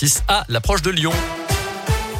A6 à l'approche de Lyon.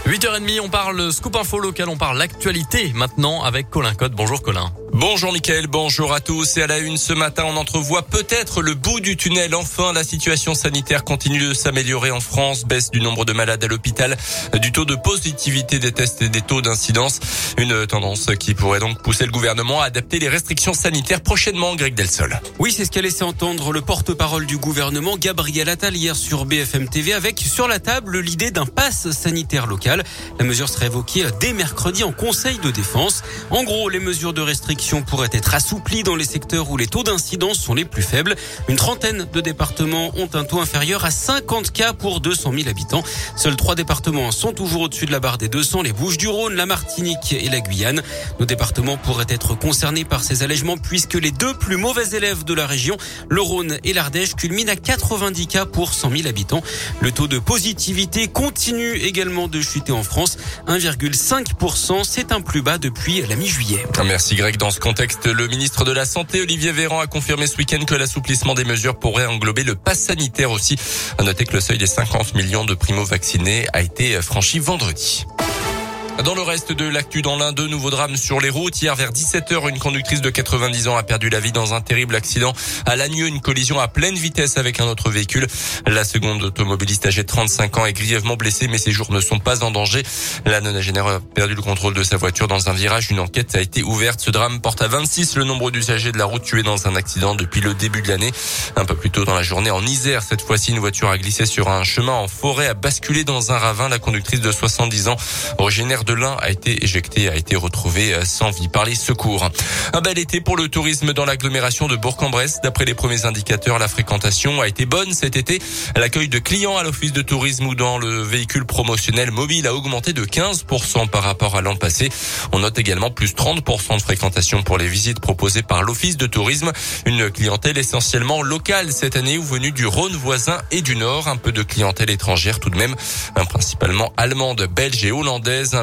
8h30, on parle scoop info local, on parle l'actualité maintenant avec Colin Code. Bonjour Colin. Bonjour Mickaël, bonjour à tous. Et à la une ce matin, on entrevoit peut-être le bout du tunnel. Enfin, la situation sanitaire continue de s'améliorer en France. Baisse du nombre de malades à l'hôpital, du taux de positivité des tests et des taux d'incidence. Une tendance qui pourrait donc pousser le gouvernement à adapter les restrictions sanitaires prochainement, Greg Delsol. Oui, c'est ce qu'a laissé entendre le porte-parole du gouvernement, Gabriel Attal, hier sur BFM TV, avec sur la table l'idée d'un pass sanitaire local. La mesure serait évoquée dès mercredi en Conseil de défense. En gros, les mesures de restriction pourrait être assouplie dans les secteurs où les taux d'incidence sont les plus faibles. Une trentaine de départements ont un taux inférieur à 50 cas pour 200 000 habitants. Seuls trois départements sont toujours au-dessus de la barre des 200, les Bouches-du-Rhône, la Martinique et la Guyane. Nos départements pourraient être concernés par ces allègements puisque les deux plus mauvais élèves de la région, le Rhône et l'Ardèche, culminent à 90 cas pour 100 000 habitants. Le taux de positivité continue également de chuter en France. 1,5%, c'est un plus bas depuis la mi-juillet. Merci Greg. Dans ce contexte, le ministre de la Santé, Olivier Véran, a confirmé ce week-end que l'assouplissement des mesures pourrait englober le pass sanitaire aussi. À noter que le seuil des 50 millions de primo-vaccinés a été franchi vendredi. Dans le reste de l'actu dans l'un, deux nouveaux drames sur les routes. Hier vers 17h, une conductrice de 90 ans a perdu la vie dans un terrible accident à Lagneux, une collision à pleine vitesse avec un autre véhicule. La seconde automobiliste âgée de 35 ans est grièvement blessée, mais ses jours ne sont pas en danger. La nonagénaire a perdu le contrôle de sa voiture dans un virage. Une enquête a été ouverte. Ce drame porte à 26 le nombre d'usagers de la route tués dans un accident depuis le début de l'année. Un peu plus tôt dans la journée, en Isère, cette fois-ci, une voiture a glissé sur un chemin en forêt, a basculé dans un ravin. La conductrice de 70 ans, originaire de de a été éjecté, a été retrouvé euh, sans vie par les secours. Un bel été pour le tourisme dans l'agglomération de Bourg-en-Bresse. D'après les premiers indicateurs, la fréquentation a été bonne cet été. L'accueil de clients à l'office de tourisme ou dans le véhicule promotionnel mobile a augmenté de 15% par rapport à l'an passé. On note également plus 30% de fréquentation pour les visites proposées par l'office de tourisme. Une clientèle essentiellement locale cette année ou venue du Rhône voisin et du Nord. Un peu de clientèle étrangère tout de même, principalement allemande, belge et hollandaise.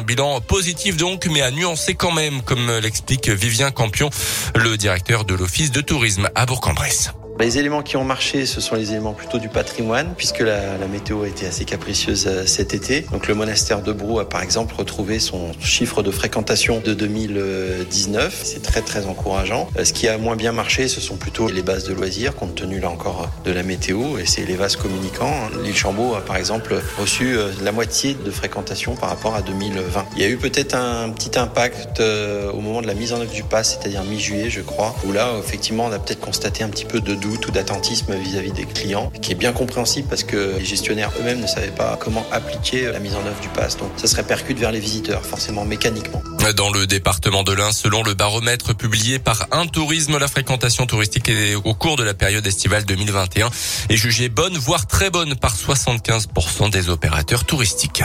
Positif donc, mais à nuancer quand même, comme l'explique Vivien Campion, le directeur de l'Office de tourisme à Bourg-en-Bresse. Les éléments qui ont marché, ce sont les éléments plutôt du patrimoine, puisque la, météo a été assez capricieuse euh, cet été. Donc le monastère de Brou a par exemple retrouvé son chiffre de fréquentation de 2019. C'est très très encourageant. Euh, ce qui a moins bien marché, ce sont plutôt les bases de loisirs, compte tenu là encore de la météo, et c'est les vases communicants. L'île Chambaud a par exemple reçu euh, la moitié de fréquentation par rapport à 2020. Il y a eu peut-être un petit impact au moment de la mise en œuvre du pass, c'est-à-dire mi-juillet, je crois, où là, effectivement, on a peut-être constaté un petit peu de doute ou d'attentisme vis-à-vis des clients, qui est bien compréhensible parce que les gestionnaires eux-mêmes ne savaient pas comment appliquer la mise en œuvre du pass. Donc ça se répercute vers les visiteurs, forcément mécaniquement. Dans le département de l'Ain, selon le baromètre publié par Un Tourisme, la fréquentation touristique au cours de la période estivale 2021 est jugée bonne, voire très bonne par 75% des opérateurs touristiques.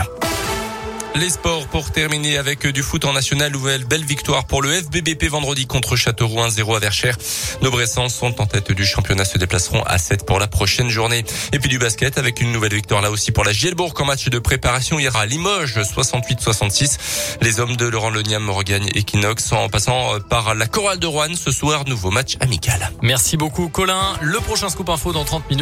Les sports pour terminer avec du foot en national. Nouvelle belle victoire pour le FBBP vendredi contre Châteauroux 1-0 à Verchères. Nos Bressans sont en tête du championnat, se déplaceront à 7 pour la prochaine journée. Et puis du basket avec une nouvelle victoire là aussi pour la Gielbourg en match de préparation hier à Limoges 68-66. Les hommes de Laurent Leniam regagnent Equinox en passant par la chorale de Rouen ce soir. Nouveau match amical. Merci beaucoup Colin. Le prochain scoop info dans 30 minutes.